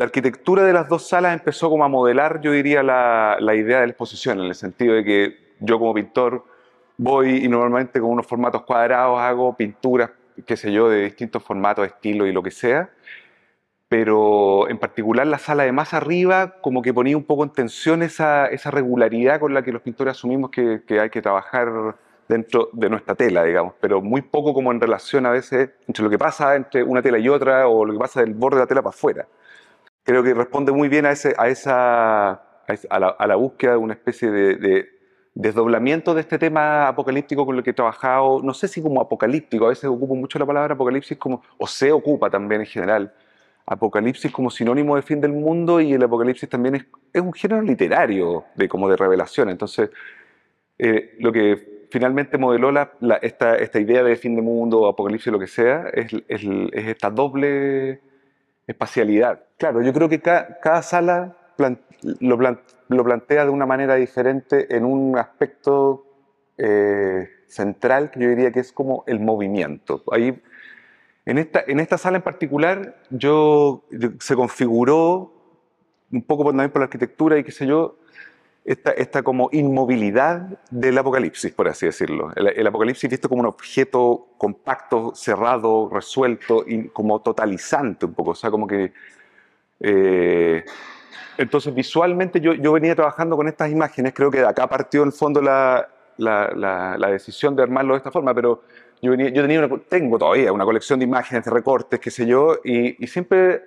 la arquitectura de las dos salas empezó como a modelar, yo diría, la, la idea de la exposición, en el sentido de que yo como pintor voy y normalmente con unos formatos cuadrados hago pinturas, qué sé yo, de distintos formatos, estilos y lo que sea, pero en particular la sala de más arriba como que ponía un poco en tensión esa, esa regularidad con la que los pintores asumimos que, que hay que trabajar dentro de nuestra tela, digamos, pero muy poco como en relación a veces entre lo que pasa entre una tela y otra o lo que pasa del borde de la tela para afuera. Creo que responde muy bien a, ese, a, esa, a, la, a la, búsqueda de una especie de, de, desdoblamiento de este tema apocalíptico con el que he trabajado, no sé si como apocalíptico, a veces ocupo mucho la palabra apocalipsis como, o se ocupa también en general, apocalipsis como sinónimo de fin del mundo y el apocalipsis también es, es un género literario de como de revelación, entonces eh, lo que finalmente modeló la, la, esta, esta, idea de fin de mundo, apocalipsis, lo que sea, es, es, es esta doble espacialidad. Claro, yo creo que cada, sala lo, plantea de una manera diferente en un aspecto eh, central que yo diría que es como el movimiento. Ahí, en, esta, en esta sala en particular, yo, se configuró un poco también por la arquitectura y qué sé yo, esta, esta, como inmovilidad del apocalipsis, por así decirlo. El, el, apocalipsis visto como un objeto compacto, cerrado, resuelto y como totalizante un poco, o sea, como que... Eh, entonces, visualmente yo, yo, venía trabajando con estas imágenes, creo que de acá partió en el fondo la, la, la, la decisión de armarlo de esta forma, pero yo, venía, yo tenía una, tengo todavía una colección de imágenes, de recortes, qué sé yo, y, y siempre,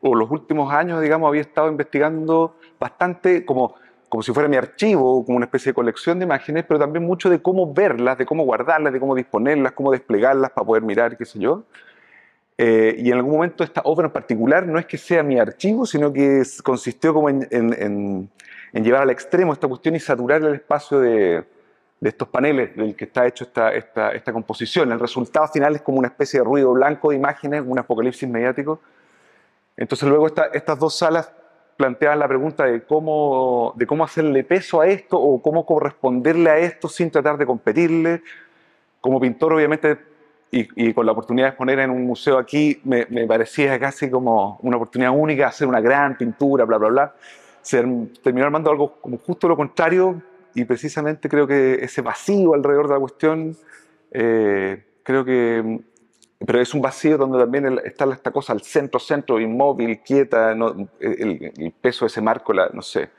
o los últimos años, digamos, había estado investigando bastante como como si fuera mi archivo, como una especie de colección de imágenes, pero también mucho de cómo verlas, de cómo guardarlas, de cómo disponerlas, cómo desplegarlas para poder mirar, qué sé yo. Eh, y en algún momento esta obra en particular no es que sea mi archivo, sino que es, consistió como en, en, en, en, llevar al extremo esta cuestión y saturar el espacio de, de estos paneles del que está hecho esta, esta, esta, composición. El resultado final es como una especie de ruido blanco de imágenes, un apocalipsis mediático. Entonces luego esta, estas dos salas planteaban la pregunta de cómo, de cómo hacerle peso a esto o cómo corresponderle a esto sin tratar de competirle. Como pintor, obviamente, y, con la oportunidad de exponer en un museo aquí, me, me, parecía casi como una oportunidad única hacer una gran pintura, bla, bla, bla. Se terminó armando algo como justo lo contrario y precisamente creo que ese vacío alrededor de la cuestión, eh, creo que pero es un vacío donde también está esta cosa al centro, centro, inmóvil, quieta, no, el, el, peso de ese marco, la, no sé.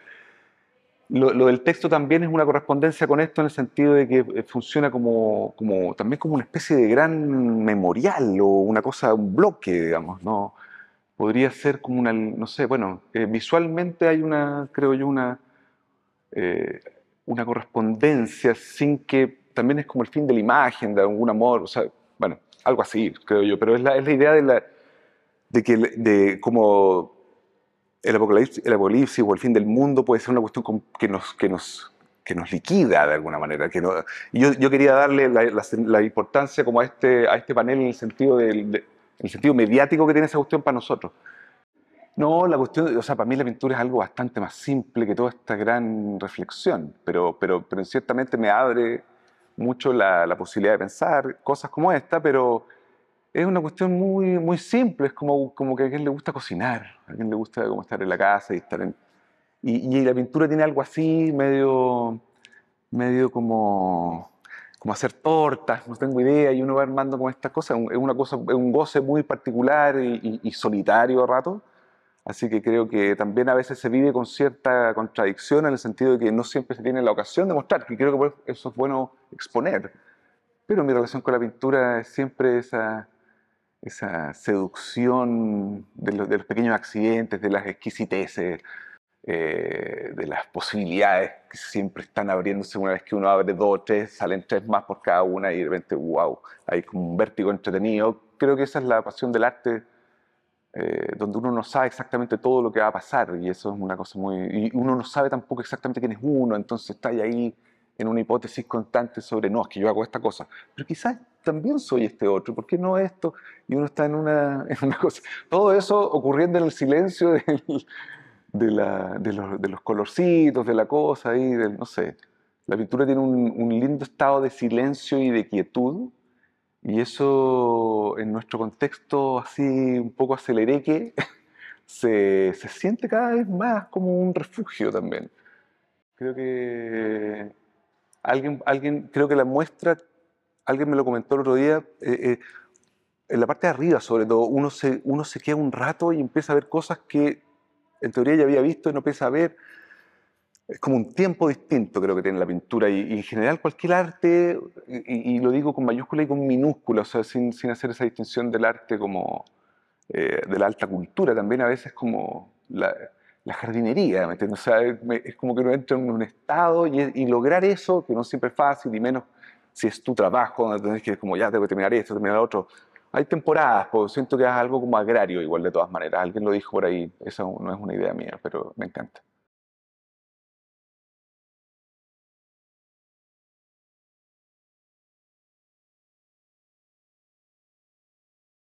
Lo, lo, del texto también es una correspondencia con esto en el sentido de que eh, funciona como, como también como una especie de gran memorial o una cosa, un bloque, digamos, ¿no? Podría ser como una, no sé, bueno, eh, visualmente hay una, creo yo, una, eh, una correspondencia sin que también es como el fin de la imagen, de algún amor, o sea, bueno, algo así, creo yo, pero es la, es la idea de, la, de que de como el apocalipsis, el apocalipsis o el fin del mundo puede ser una cuestión que nos, que nos, que nos liquida de alguna manera. Que no, yo, yo quería darle la, la, importancia como a este, a este panel en el sentido, del, el sentido mediático que tiene esa cuestión para nosotros. No, la cuestión, o sea, para mí la pintura es algo bastante más simple que toda esta gran reflexión, pero, pero, pero ciertamente me abre mucho la, posibilidad de pensar cosas como esta, pero es una cuestión muy, muy simple, es como, como que a alguien le gusta cocinar, a alguien le gusta como estar en la casa y estar en... Y, la pintura tiene algo así, medio, medio como, como hacer tortas, no tengo idea, y uno va armando con estas cosas, es una cosa, un goce muy particular y, y, y solitario a rato, Así que creo que también a veces se vive con cierta contradicción en el sentido de que no siempre se tiene la ocasión de mostrar, que creo que eso es bueno exponer. Pero mi relación con la pintura es siempre esa, esa seducción de los, de los, pequeños accidentes, de las exquisiteces, eh, de las posibilidades que siempre están abriéndose una vez que uno abre dos o tres, salen tres más por cada una y de repente, wow, hay como un vértigo entretenido. Creo que esa es la pasión del arte eh, donde uno no sabe exactamente todo lo que va a pasar y eso es una cosa muy... Y uno no sabe tampoco exactamente quién es uno, entonces está ahí en una hipótesis constante sobre, no, es que yo hago esta cosa, pero quizás también soy este otro, ¿por qué no esto? Y uno está en una, en una cosa... Todo eso ocurriendo en el silencio de, la, de, los, de, los, colorcitos, de la cosa, ahí, del, no sé. La pintura tiene un lindo estado de silencio y de quietud y eso en nuestro contexto así un poco acelereque, se, se siente cada vez más como un refugio también. Creo que alguien, alguien creo que la muestra, alguien me lo comentó el otro día, eh, eh, en la parte de arriba sobre todo, uno se, uno se queda un rato y empieza a ver cosas que en teoría ya había visto y no empieza a ver. Es como un tiempo distinto creo que tiene la pintura y, en general cualquier arte, y, lo digo con mayúscula y con minúscula, o sea, sin, sin hacer esa distinción del arte como eh, de la alta cultura, también a veces como la, la jardinería, ¿me entiendes? O sea, es, como que uno entra en un estado y, y, lograr eso, que no siempre es fácil, y menos si es tu trabajo, donde tenés que, como ya tengo que terminar esto, terminar lo otro, hay temporadas, pues siento que es algo como agrario igual de todas maneras. Alguien lo dijo por ahí, eso no es una idea mía, pero me encanta.